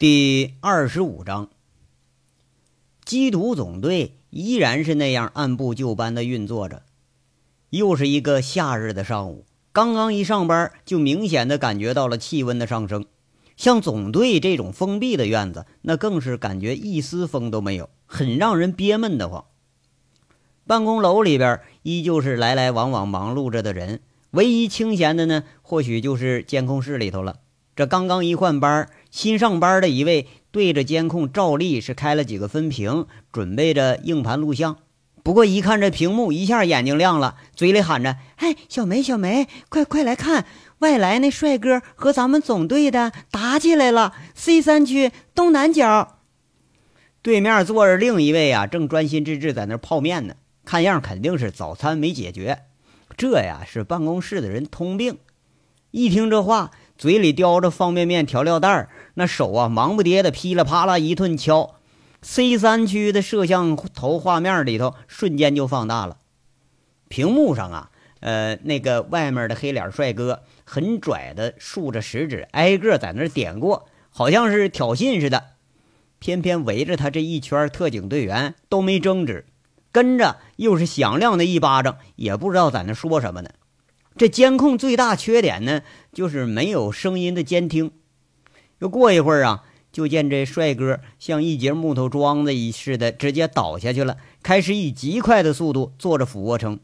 第二十五章，缉毒总队依然是那样按部就班的运作着。又是一个夏日的上午，刚刚一上班，就明显的感觉到了气温的上升。像总队这种封闭的院子，那更是感觉一丝风都没有，很让人憋闷的慌。办公楼里边依旧是来来往往忙碌着的人，唯一清闲的呢，或许就是监控室里头了。这刚刚一换班，新上班的一位对着监控照例是开了几个分屏，准备着硬盘录像。不过一看这屏幕，一下眼睛亮了，嘴里喊着：“哎，小梅，小梅，快快来看，外来那帅哥和咱们总队的打起来了！C 三区东南角，对面坐着另一位啊，正专心致志在那泡面呢，看样肯定是早餐没解决。这呀是办公室的人通病。一听这话。嘴里叼着方便面调料袋那手啊忙不迭的噼里啪啦一顿敲。C 三区的摄像头画面里头瞬间就放大了，屏幕上啊，呃，那个外面的黑脸帅哥很拽的竖着食指，挨个在那点过，好像是挑衅似的。偏偏围着他这一圈特警队员都没争执，跟着又是响亮的一巴掌，也不知道在那说什么呢。这监控最大缺点呢，就是没有声音的监听。又过一会儿啊，就见这帅哥像一节木头桩子一似的，直接倒下去了，开始以极快的速度做着俯卧撑。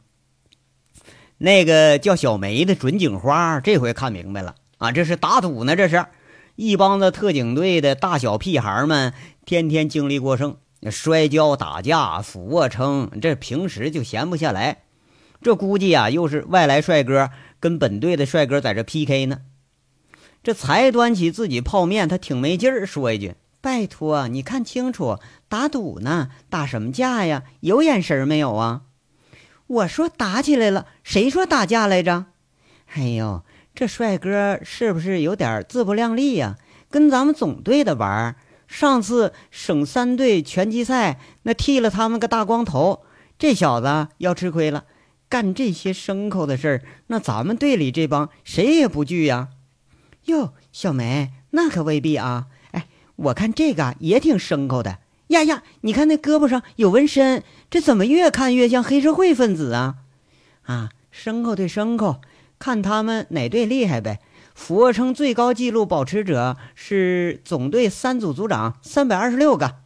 那个叫小梅的准警花这回看明白了啊，这是打赌呢，这是一帮子特警队的大小屁孩们，天天精力过剩，摔跤、打架、俯卧撑，这平时就闲不下来。这估计呀，又是外来帅哥跟本队的帅哥在这 PK 呢。这才端起自己泡面，他挺没劲儿，说一句：“拜托，你看清楚，打赌呢，打什么架呀？有眼神没有啊？”我说打起来了，谁说打架来着？哎呦，这帅哥是不是有点自不量力呀？跟咱们总队的玩儿，上次省三队拳击赛那剃了他们个大光头，这小子要吃亏了。干这些牲口的事儿，那咱们队里这帮谁也不惧呀。哟，小梅，那可未必啊。哎，我看这个也挺牲口的呀呀！你看那胳膊上有纹身，这怎么越看越像黑社会分子啊？啊，牲口对牲口，看他们哪队厉害呗。俯卧撑最高纪录保持者是总队三组组长，三百二十六个。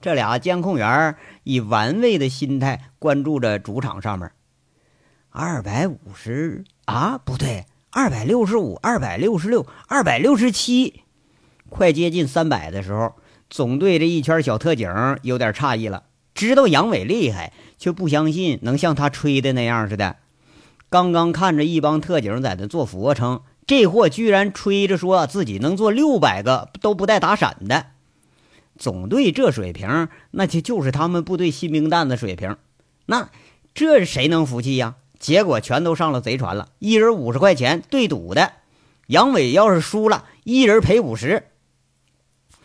这俩监控员以玩味的心态关注着主场上面，二百五十啊，不对，二百六十五，二百六十六，二百六十七，快接近三百的时候，总队这一圈小特警有点诧异了，知道杨伟厉害，却不相信能像他吹的那样似的。刚刚看着一帮特警在那做俯卧撑，这货居然吹着说自己能做六百个都不带打闪的。总队这水平，那就就是他们部队新兵蛋子水平，那这谁能服气呀？结果全都上了贼船了，一人五十块钱对赌的，杨伟要是输了，一人赔五十。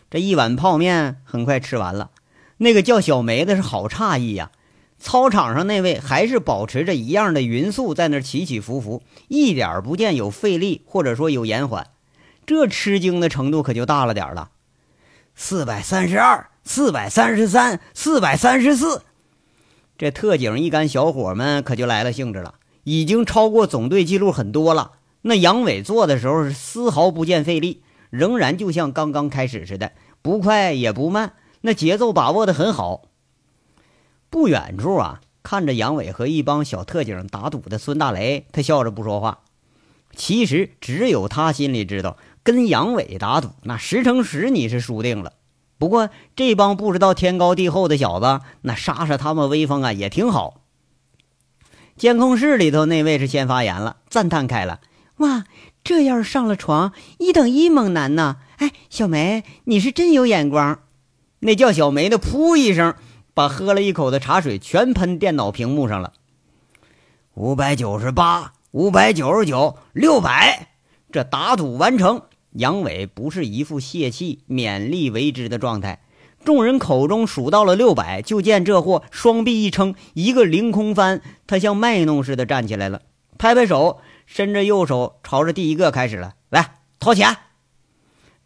这一碗泡面很快吃完了，那个叫小梅的是好诧异呀。操场上那位还是保持着一样的匀速，在那起起伏伏，一点不见有费力或者说有延缓，这吃惊的程度可就大了点了。四百三十二，四百三十三，四百三十四，这特警一干小伙们可就来了兴致了，已经超过总队记录很多了。那杨伟做的时候是丝毫不见费力，仍然就像刚刚开始似的，不快也不慢，那节奏把握的很好。不远处啊，看着杨伟和一帮小特警打赌的孙大雷，他笑着不说话。其实只有他心里知道。跟杨伟打赌，那十成十你是输定了。不过这帮不知道天高地厚的小子，那杀杀他们威风啊，也挺好。监控室里头那位是先发言了，赞叹开了：“哇，这要是上了床，一等一猛男呢！哎，小梅，你是真有眼光。”那叫小梅的，噗一声，把喝了一口的茶水全喷电脑屏幕上了。五百九十八，五百九十九，六百，这打赌完成。杨伟不是一副泄气、勉力为之的状态，众人口中数到了六百，就见这货双臂一撑，一个凌空翻，他像卖弄似的站起来了，拍拍手，伸着右手朝着第一个开始了，来掏钱。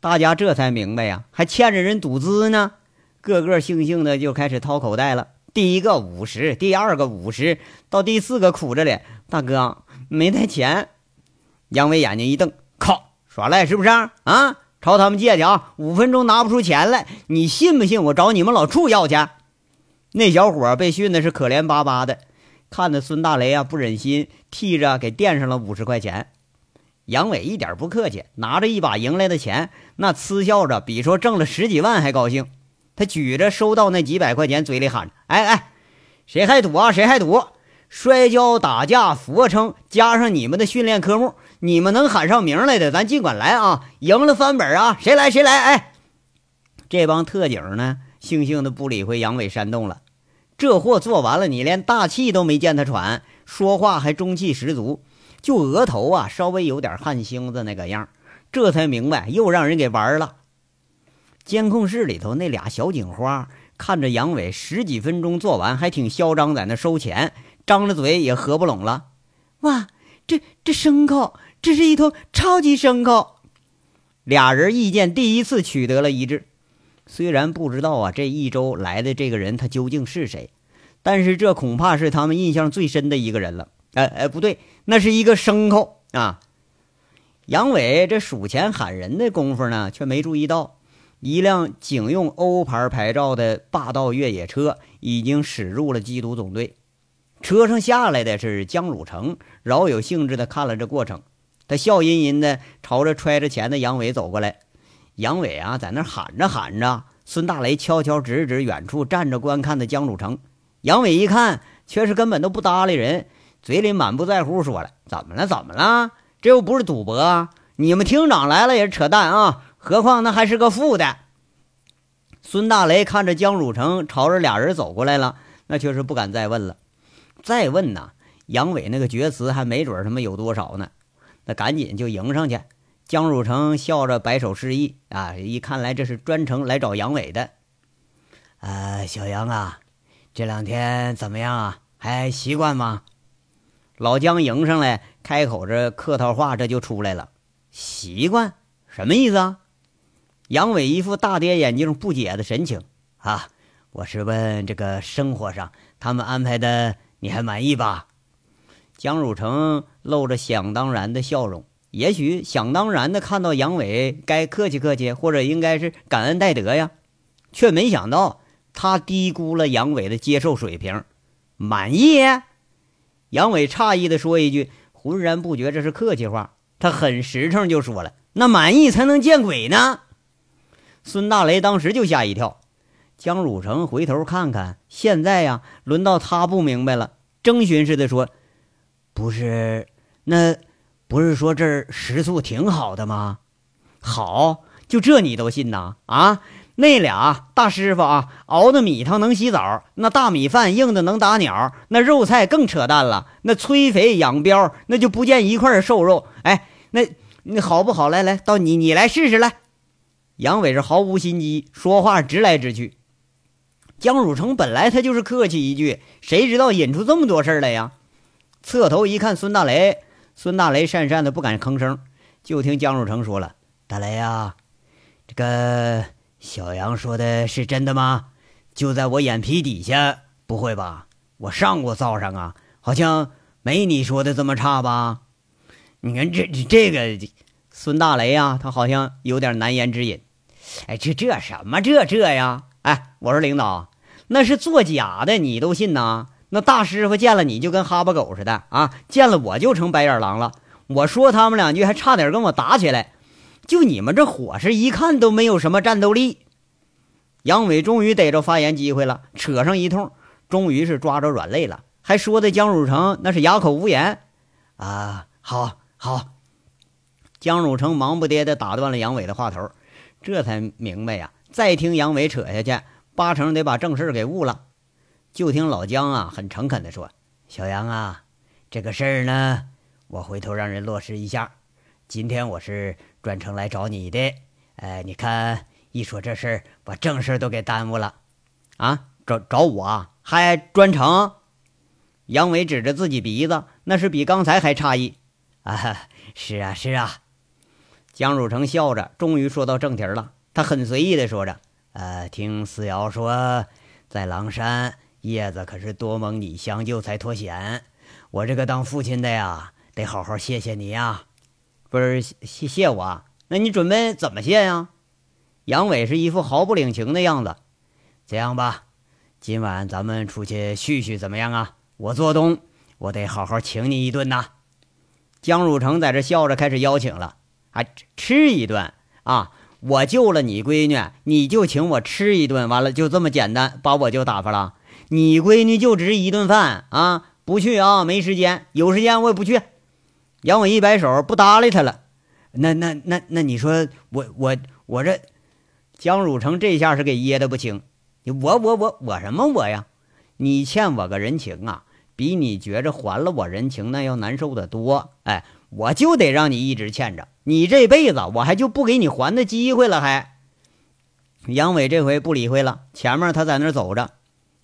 大家这才明白呀，还欠着人赌资呢，个个悻悻的就开始掏口袋了。第一个五十，第二个五十，到第四个苦着脸：“大哥，没带钱。”杨伟眼睛一瞪：“靠，耍赖是不是啊？朝他们借去啊！五分钟拿不出钱来，你信不信我找你们老处要去？”那小伙被训的是可怜巴巴的，看着孙大雷啊，不忍心，替着给垫上了五十块钱。杨伟一点不客气，拿着一把赢来的钱，那嗤笑着，比说挣了十几万还高兴。他举着收到那几百块钱，嘴里喊着：“哎哎，谁还赌啊？谁还赌？摔跤、打架、俯卧撑，加上你们的训练科目，你们能喊上名来的，咱尽管来啊！赢了翻本啊！谁来谁来！哎，这帮特警呢，悻悻的不理会杨伟煽动了。这货做完了，你连大气都没见他喘，说话还中气十足，就额头啊稍微有点汗星子那个样，这才明白又让人给玩了。监控室里头那俩小警花看着杨伟十几分钟做完，还挺嚣张，在那收钱，张着嘴也合不拢了。哇，这这牲口，这是一头超级牲口！俩人意见第一次取得了一致。虽然不知道啊，这一周来的这个人他究竟是谁，但是这恐怕是他们印象最深的一个人了。哎哎，不对，那是一个牲口啊！杨伟这数钱喊人的功夫呢，却没注意到。一辆警用欧牌牌照的霸道越野车已经驶入了缉毒总队。车上下来的是江汝成，饶有兴致地看了这过程。他笑吟吟地朝着揣着钱的杨伟走过来。杨伟啊，在那喊着喊着。孙大雷悄悄指指远处站着观看的江汝成。杨伟一看，却是根本都不搭理人，嘴里满不在乎说了：“怎么了？怎么了？这又不是赌博啊！你们厅长来了也是扯淡啊！”何况那还是个副的。孙大雷看着江汝成朝着俩人走过来了，那却是不敢再问了。再问呐，杨伟那个厥词还没准他妈有多少呢。那赶紧就迎上去。江汝成笑着摆手示意啊，一看来这是专程来找杨伟的。啊，小杨啊，这两天怎么样啊？还习惯吗？老江迎上来，开口这客套话这就出来了。习惯？什么意思啊？杨伟一副大跌眼镜、不解的神情啊！我是问这个生活上他们安排的，你还满意吧？江汝成露着想当然的笑容，也许想当然的看到杨伟该客气客气，或者应该是感恩戴德呀，却没想到他低估了杨伟的接受水平。满意？杨伟诧异的说一句，浑然不觉这是客气话，他很实诚就说了：“那满意才能见鬼呢。”孙大雷当时就吓一跳，江汝成回头看看，现在呀，轮到他不明白了，征询似的说：“不是，那不是说这儿食宿挺好的吗？好，就这你都信呐？啊，那俩大师傅啊，熬的米汤能洗澡，那大米饭硬的能打鸟，那肉菜更扯淡了，那催肥养膘，那就不见一块瘦肉。哎，那那好不好？来来，到你你来试试来。”杨伟是毫无心机，说话直来直去。江汝成本来他就是客气一句，谁知道引出这么多事儿来呀？侧头一看，孙大雷，孙大雷讪讪的不敢吭声。就听江汝成说了：“大雷呀，这个小杨说的是真的吗？就在我眼皮底下？不会吧？我上过灶上啊，好像没你说的这么差吧？你看这这个孙大雷呀，他好像有点难言之隐。”哎，这这什么这这呀？哎，我说领导，那是作假的，你都信呐？那大师傅见了你就跟哈巴狗似的啊，见了我就成白眼狼了。我说他们两句，还差点跟我打起来。就你们这伙食，一看都没有什么战斗力。杨伟终于逮着发言机会了，扯上一通，终于是抓着软肋了，还说的江汝成那是哑口无言。啊，好好。江汝成忙不迭的打断了杨伟的话头。这才明白呀！再听杨伟扯下去，八成得把正事给误了。就听老姜啊，很诚恳地说：“小杨啊，这个事儿呢，我回头让人落实一下。今天我是专程来找你的。哎，你看，一说这事儿，把正事都给耽误了。啊，找找我还专程？”杨伟指着自己鼻子，那是比刚才还诧异。啊，是啊，是啊。江汝成笑着，终于说到正题了。他很随意的说着：“呃，听四瑶说，在狼山，叶子可是多蒙你相救才脱险。我这个当父亲的呀，得好好谢谢你呀。不是谢谢我，那你准备怎么谢呀？”杨伟是一副毫不领情的样子。这样吧，今晚咱们出去叙叙，怎么样啊？我做东，我得好好请你一顿呐。江汝成在这笑着开始邀请了。还吃一顿啊！我救了你闺女，你就请我吃一顿，完了就这么简单，把我就打发了。你闺女就值一顿饭啊！不去啊，没时间，有时间我也不去。杨伟一摆手，不搭理他了。那那那那，你说我我我这江汝成这下是给噎得不轻。我我我我什么我呀？你欠我个人情啊，比你觉着还了我人情那要难受的多。哎。我就得让你一直欠着你这辈子，我还就不给你还的机会了。还，杨伟这回不理会了。前面他在那走着，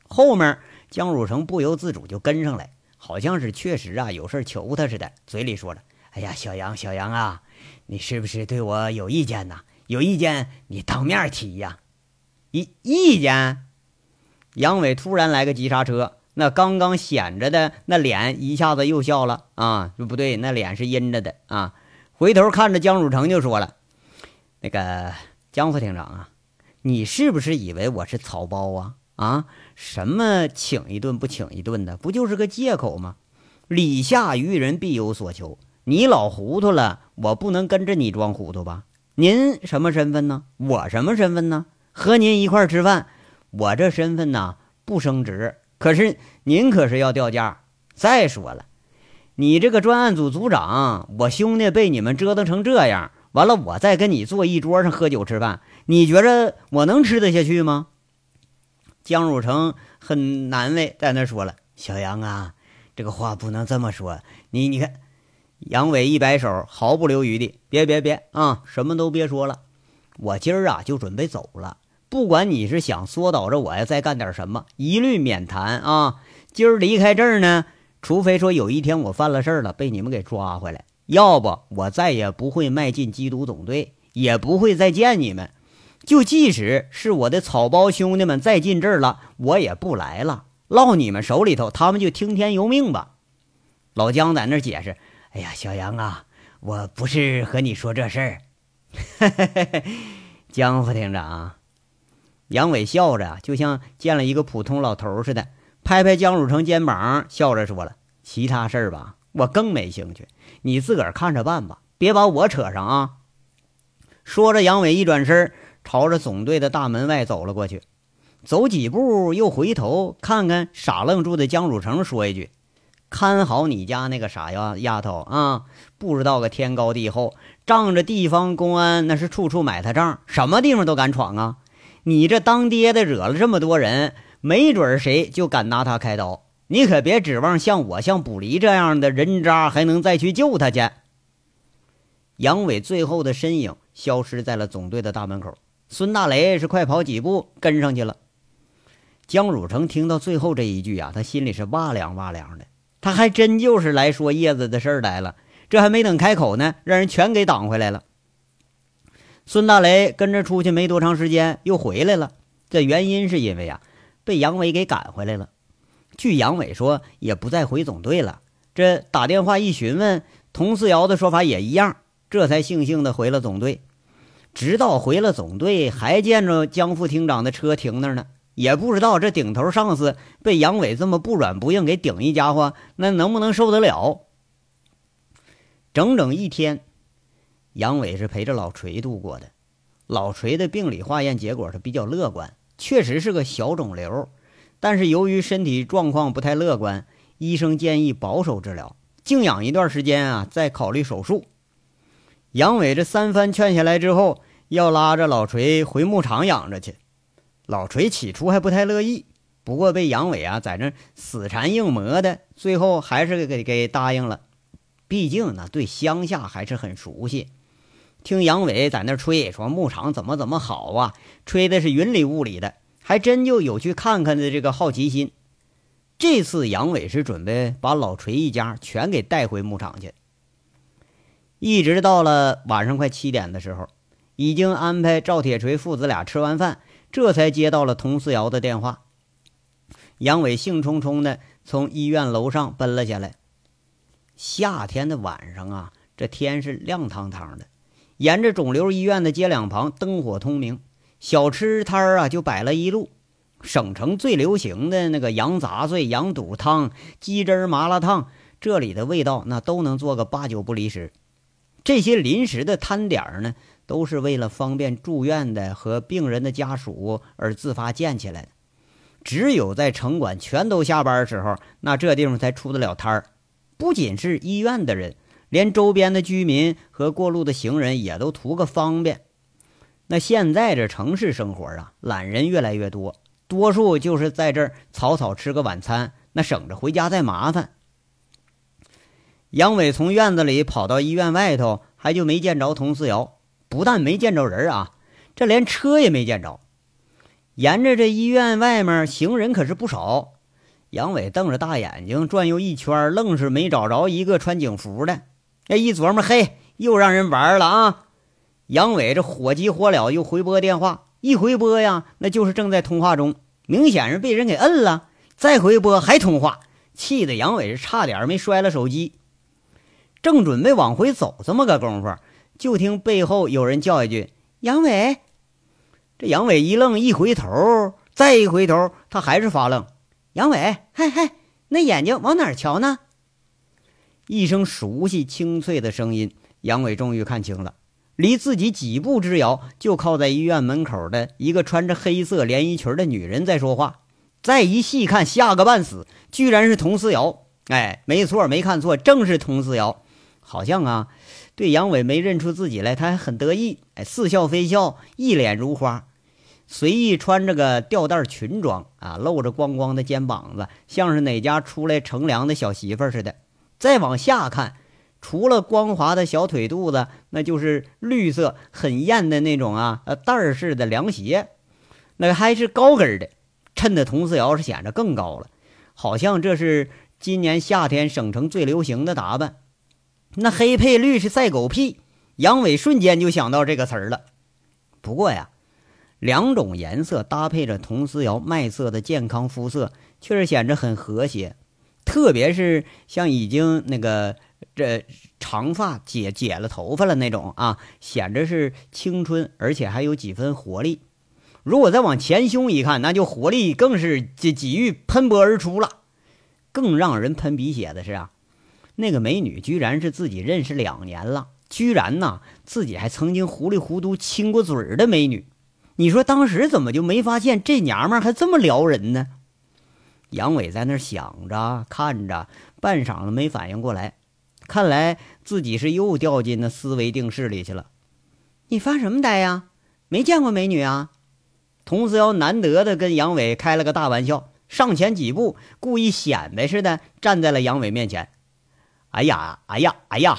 后面江汝成不由自主就跟上来，好像是确实啊有事求他似的，嘴里说着：“哎呀，小杨，小杨啊，你是不是对我有意见呐？有意见你当面提呀。”意意见？杨伟突然来个急刹车。那刚刚显着的那脸一下子又笑了啊！不对，那脸是阴着的啊！回头看着江汝成就说了：“那个江副厅长啊，你是不是以为我是草包啊？啊，什么请一顿不请一顿的，不就是个借口吗？礼下于人必有所求，你老糊涂了，我不能跟着你装糊涂吧？您什么身份呢？我什么身份呢？和您一块吃饭，我这身份呢不升职。”可是您可是要掉价。再说了，你这个专案组组长，我兄弟被你们折腾成这样，完了我再跟你坐一桌上喝酒吃饭，你觉着我能吃得下去吗？江汝成很难为，在那说了：“小杨啊，这个话不能这么说。你你看，杨伟一摆手，毫不留余地：别别别啊，什么都别说了，我今儿啊就准备走了。”不管你是想缩导着我呀，再干点什么，一律免谈啊！今儿离开这儿呢，除非说有一天我犯了事儿了，被你们给抓回来，要不我再也不会迈进缉毒总队，也不会再见你们。就即使是我的草包兄弟们再进这儿了，我也不来了，落你们手里头，他们就听天由命吧。老姜在那解释：“哎呀，小杨啊，我不是和你说这事儿。”江副厅长。杨伟笑着，就像见了一个普通老头似的，拍拍江汝成肩膀，笑着说了：“其他事儿吧，我更没兴趣，你自个儿看着办吧，别把我扯上啊。”说着，杨伟一转身，朝着总队的大门外走了过去。走几步，又回头看看傻愣住的江汝成，说一句：“看好你家那个傻丫丫头啊！不知道个天高地厚，仗着地方公安那是处处买他账，什么地方都敢闯啊！”你这当爹的惹了这么多人，没准谁就敢拿他开刀。你可别指望像我、像卜离这样的人渣还能再去救他去。杨伟最后的身影消失在了总队的大门口，孙大雷是快跑几步跟上去了。江汝成听到最后这一句啊，他心里是哇凉哇凉的。他还真就是来说叶子的事儿来了，这还没等开口呢，让人全给挡回来了。孙大雷跟着出去没多长时间，又回来了。这原因是因为啊，被杨伟给赶回来了。据杨伟说，也不再回总队了。这打电话一询问，童四瑶的说法也一样，这才悻悻的回了总队。直到回了总队，还见着江副厅长的车停那儿呢。也不知道这顶头上司被杨伟这么不软不硬给顶一家伙，那能不能受得了？整整一天。杨伟是陪着老锤度过的，老锤的病理化验结果是比较乐观，确实是个小肿瘤，但是由于身体状况不太乐观，医生建议保守治疗，静养一段时间啊，再考虑手术。杨伟这三番劝下来之后，要拉着老锤回牧场养着去。老锤起初还不太乐意，不过被杨伟啊在那死缠硬磨的，最后还是给给答应了。毕竟呢，对乡下还是很熟悉。听杨伟在那吹，说牧场怎么怎么好啊，吹的是云里雾里的，还真就有去看看的这个好奇心。这次杨伟是准备把老锤一家全给带回牧场去。一直到了晚上快七点的时候，已经安排赵铁锤父子俩吃完饭，这才接到了佟思瑶的电话。杨伟兴冲冲的从医院楼上奔了下来。夏天的晚上啊，这天是亮堂堂的，沿着肿瘤医院的街两旁灯火通明，小吃摊儿啊就摆了一路。省城最流行的那个羊杂碎、羊肚汤、鸡汁麻辣烫，这里的味道那都能做个八九不离十。这些临时的摊点儿呢，都是为了方便住院的和病人的家属而自发建起来的。只有在城管全都下班的时候，那这地方才出得了摊儿。不仅是医院的人，连周边的居民和过路的行人也都图个方便。那现在这城市生活啊，懒人越来越多。多数就是在这儿草草吃个晚餐，那省着回家再麻烦。杨伟从院子里跑到医院外头，还就没见着佟思瑶。不但没见着人啊，这连车也没见着。沿着这医院外面，行人可是不少。杨伟瞪着大眼睛转悠一圈，愣是没找着一个穿警服的。哎，一琢磨，嘿，又让人玩了啊！杨伟这火急火燎，又回拨电话。一回拨呀，那就是正在通话中，明显是被人给摁了。再回拨还通话，气得杨伟是差点没摔了手机。正准备往回走，这么个功夫，就听背后有人叫一句：“杨伟！”这杨伟一愣，一回头，再一回头，他还是发愣。杨伟，嗨嗨，那眼睛往哪儿瞧呢？一声熟悉清脆的声音，杨伟终于看清了。离自己几步之遥，就靠在医院门口的一个穿着黑色连衣裙的女人在说话。再一细看，吓个半死，居然是佟思瑶。哎，没错，没看错，正是佟思瑶。好像啊，对杨伟没认出自己来，他还很得意，哎，似笑非笑，一脸如花。随意穿着个吊带裙装啊，露着光光的肩膀子，像是哪家出来乘凉的小媳妇似的。再往下看。除了光滑的小腿肚子，那就是绿色很艳的那种啊，呃，带儿式的凉鞋，那还是高跟的，衬得佟思瑶是显得更高了，好像这是今年夏天省城最流行的打扮。那黑配绿是赛狗屁，杨伟瞬间就想到这个词儿了。不过呀，两种颜色搭配着佟思瑶麦色的健康肤色，确实显得很和谐，特别是像已经那个。这长发解解了头发了那种啊，显着是青春，而且还有几分活力。如果再往前胸一看，那就活力更是几几欲喷薄而出了。更让人喷鼻血的是啊，那个美女居然是自己认识两年了，居然呐自己还曾经糊里糊涂亲过嘴儿的美女。你说当时怎么就没发现这娘们还这么撩人呢？杨伟在那想着看着，半晌了没反应过来。看来自己是又掉进那思维定式里去了。你发什么呆呀？没见过美女啊？佟思瑶难得的跟杨伟开了个大玩笑，上前几步，故意显摆似的站在了杨伟面前。哎呀，哎呀，哎呀！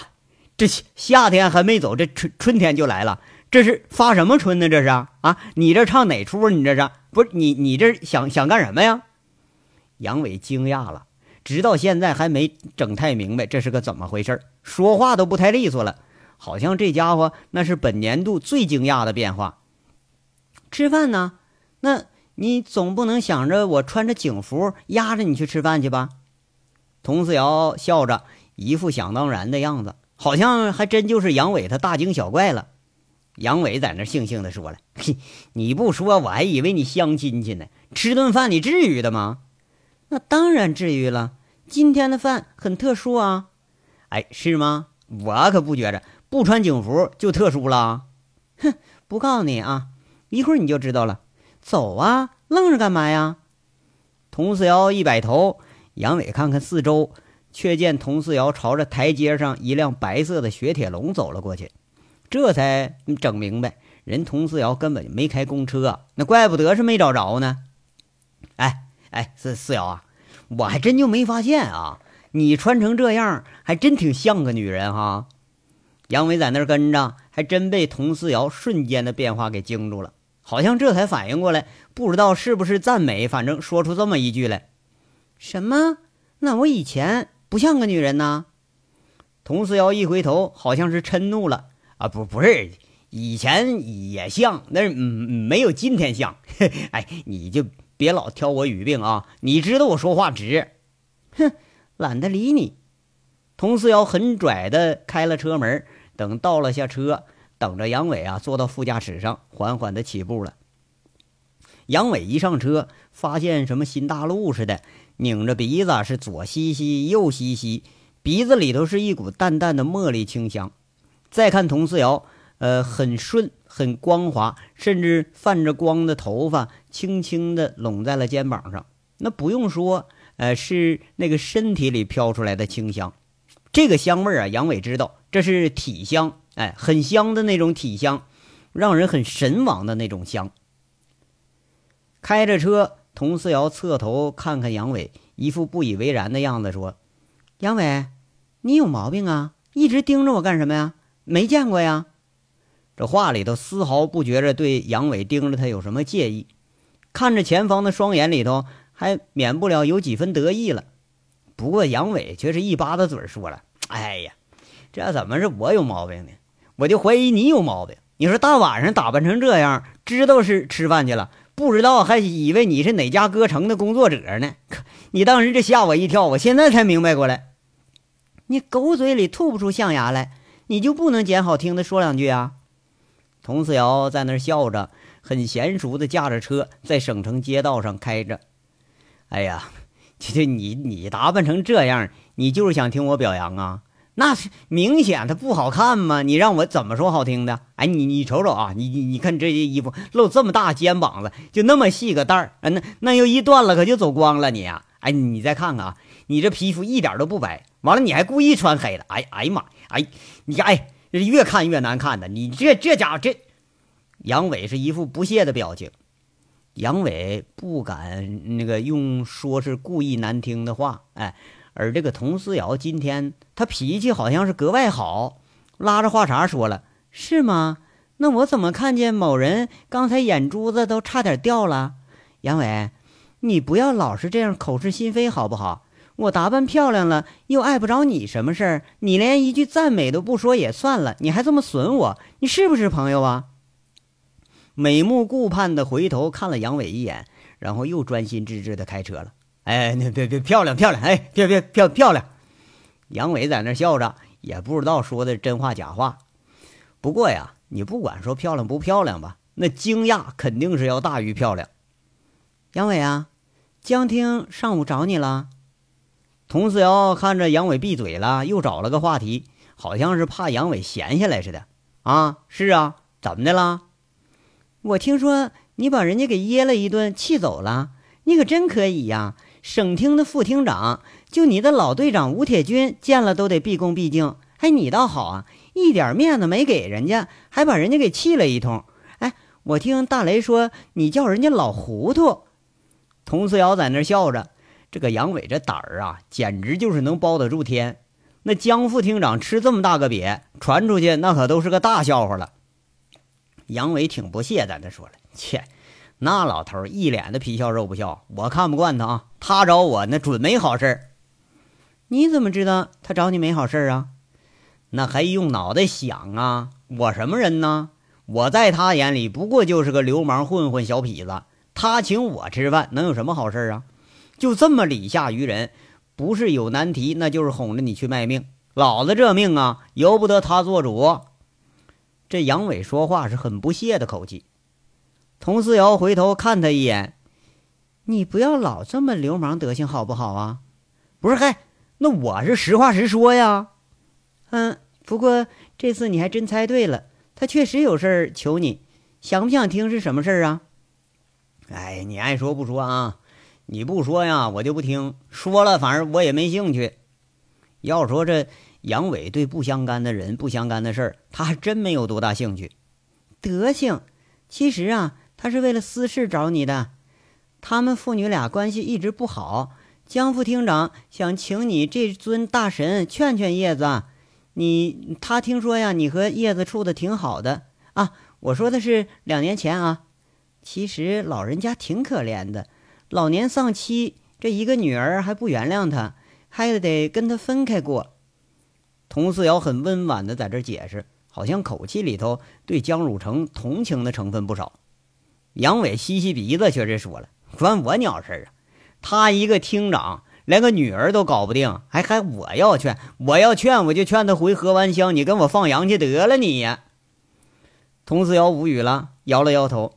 这夏天还没走，这春春天就来了。这是发什么春呢？这是啊？你这唱哪出？你这是不是你？你这想想干什么呀？杨伟惊讶了。直到现在还没整太明白这是个怎么回事说话都不太利索了，好像这家伙那是本年度最惊讶的变化。吃饭呢？那你总不能想着我穿着警服压着你去吃饭去吧？佟思瑶笑着，一副想当然的样子，好像还真就是杨伟他大惊小怪了。杨伟在那悻悻地说了：“，你不说我还以为你相亲去呢，吃顿饭你至于的吗？”那当然至于了，今天的饭很特殊啊！哎，是吗？我可不觉着不穿警服就特殊了。哼，不告诉你啊，一会儿你就知道了。走啊，愣着干嘛呀？佟四瑶一摆头，杨伟看看四周，却见佟四瑶朝着台阶上一辆白色的雪铁龙走了过去，这才整明白，人佟四瑶根本就没开公车，那怪不得是没找着呢。哎。哎，四四瑶啊，我还真就没发现啊！你穿成这样，还真挺像个女人哈。杨伟在那儿跟着，还真被佟四瑶瞬间的变化给惊住了，好像这才反应过来，不知道是不是赞美，反正说出这么一句来：“什么？那我以前不像个女人呢？”佟思瑶一回头，好像是嗔怒了啊！不，不是，以前也像，那嗯没有今天像。哎，你就别老挑我语病啊！你知道我说话直。哼，懒得理你。佟思瑶很拽的开了车门，等到了下车，等着杨伟啊坐到副驾驶上，缓缓的起步了。杨伟一上车，发现什么新大陆似的，拧着鼻子是左吸吸，右吸吸。鼻子里头是一股淡淡的茉莉清香，再看佟思瑶，呃，很顺，很光滑，甚至泛着光的头发轻轻地拢在了肩膀上。那不用说，呃，是那个身体里飘出来的清香。这个香味啊，杨伟知道这是体香，哎，很香的那种体香，让人很神往的那种香。开着车，佟思瑶侧头看看杨伟，一副不以为然的样子，说：“杨伟。”你有毛病啊！一直盯着我干什么呀？没见过呀！这话里头丝毫不觉着对杨伟盯着他有什么介意，看着前方的双眼里头还免不了有几分得意了。不过杨伟却是一巴子嘴说了：“哎呀，这怎么是我有毛病呢？我就怀疑你有毛病。你说大晚上打扮成这样，知道是吃饭去了，不知道还以为你是哪家歌城的工作者呢。你当时这吓我一跳，我现在才明白过来。”你狗嘴里吐不出象牙来，你就不能捡好听的说两句啊？佟思瑶在那儿笑着，很娴熟的驾着车在省城街道上开着。哎呀，这这你你打扮成这样，你就是想听我表扬啊？那是明显它不好看嘛！你让我怎么说好听的？哎，你你瞅瞅啊，你你你看这件衣服露这么大肩膀子，就那么细个带儿，那那要一断了可就走光了你呀！哎，你再看看啊，你这皮肤一点都不白。完了，你还故意穿黑的？哎，哎呀妈！哎，你哎，越看越难看的。你这这家伙，这杨伟是一副不屑的表情。杨伟不敢那个用说是故意难听的话，哎，而这个佟思瑶今天他脾气好像是格外好，拉着话茬说了：“是吗？那我怎么看见某人刚才眼珠子都差点掉了？杨伟，你不要老是这样口是心非好不好？”我打扮漂亮了，又碍不着你什么事儿。你连一句赞美都不说也算了，你还这么损我，你是不是朋友啊？美目顾盼的回头看了杨伟一眼，然后又专心致志的开车了。哎，那别别漂亮漂亮，哎，别别漂漂亮。杨伟在那笑着，也不知道说的真话假话。不过呀，你不管说漂亮不漂亮吧，那惊讶肯定是要大于漂亮。杨伟啊，江听上午找你了。佟思瑶看着杨伟闭嘴了，又找了个话题，好像是怕杨伟闲下来似的。啊，是啊，怎么的了？我听说你把人家给噎了一顿，气走了。你可真可以呀！省厅的副厅长，就你的老队长吴铁军，见了都得毕恭毕敬。哎，你倒好啊，一点面子没给人家，还把人家给气了一通。哎，我听大雷说你叫人家老糊涂。佟思瑶在那笑着。这个杨伟这胆儿啊，简直就是能包得住天。那江副厅长吃这么大个瘪，传出去那可都是个大笑话了。杨伟挺不屑，在那说了：“切，那老头一脸的皮笑肉不笑，我看不惯他啊。他找我那准没好事你怎么知道他找你没好事啊？那还用脑袋想啊？我什么人呢？我在他眼里不过就是个流氓混混小痞子。他请我吃饭，能有什么好事啊？”就这么礼下于人，不是有难题，那就是哄着你去卖命。老子这命啊，由不得他做主。这杨伟说话是很不屑的口气。佟思瑶回头看他一眼：“你不要老这么流氓德行，好不好啊？”“不是，嗨，那我是实话实说呀。”“嗯，不过这次你还真猜对了，他确实有事儿求你，想不想听是什么事儿啊？”“哎，你爱说不说啊？”你不说呀，我就不听；说了，反正我也没兴趣。要说这杨伟对不相干的人、不相干的事儿，他还真没有多大兴趣。德行，其实啊，他是为了私事找你的。他们父女俩关系一直不好，江副厅长想请你这尊大神劝劝叶子。你他听说呀，你和叶子处的挺好的啊。我说的是两年前啊。其实老人家挺可怜的。老年丧妻，这一个女儿还不原谅他，还得跟他分开过。童四瑶很温婉的在这解释，好像口气里头对江汝成同情的成分不少。杨伟吸吸鼻子，却是说了：“关我鸟事啊！他一个厅长，连个女儿都搞不定，还还我要劝，我要劝，我就劝他回河湾乡，你跟我放羊去得了你。”佟四瑶无语了，摇了摇头：“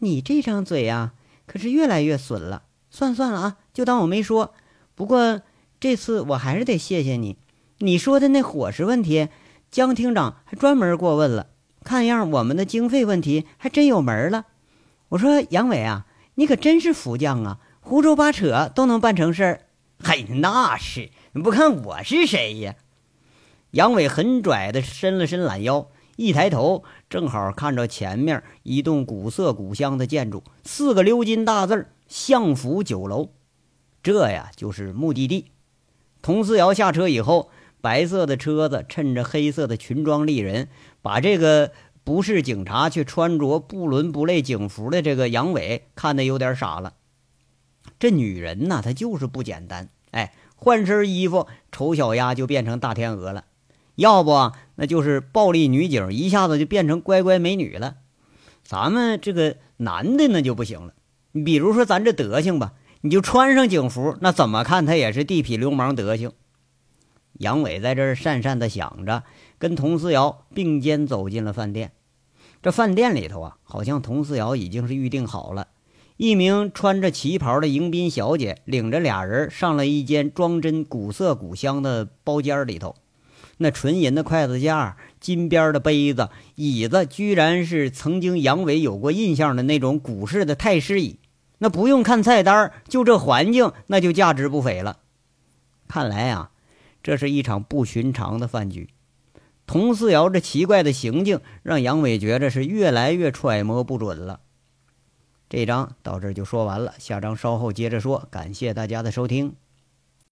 你这张嘴呀，可是越来越损了。算算了啊，就当我没说。不过这次我还是得谢谢你。你说的那伙食问题，江厅长还专门过问了，看样我们的经费问题还真有门了。”我说杨伟啊，你可真是福将啊，胡诌八扯都能办成事儿。嘿，那是你不看我是谁呀？杨伟很拽的伸了伸懒腰，一抬头正好看着前面一栋古色古香的建筑，四个鎏金大字儿“相府酒楼”。这呀就是目的地。佟思瑶下车以后，白色的车子趁着黑色的裙装丽人，把这个。不是警察，却穿着不伦不类警服的这个杨伟看得有点傻了。这女人呐，她就是不简单。哎，换身衣服，丑小鸭就变成大天鹅了；要不，那就是暴力女警一下子就变成乖乖美女了。咱们这个男的那就不行了。你比如说咱这德行吧，你就穿上警服，那怎么看他也是地痞流氓德行。杨伟在这儿讪讪的想着。跟佟思瑶并肩走进了饭店，这饭店里头啊，好像佟思瑶已经是预定好了。一名穿着旗袍的迎宾小姐领着俩人上了一间装帧古色古香的包间里头，那纯银的筷子架、金边的杯子、椅子，居然是曾经杨伟有过印象的那种古式的太师椅。那不用看菜单，就这环境，那就价值不菲了。看来啊，这是一场不寻常的饭局。童四瑶这奇怪的行径，让杨伟觉着是越来越揣摩不准了。这章到这就说完了，下章稍后接着说。感谢大家的收听。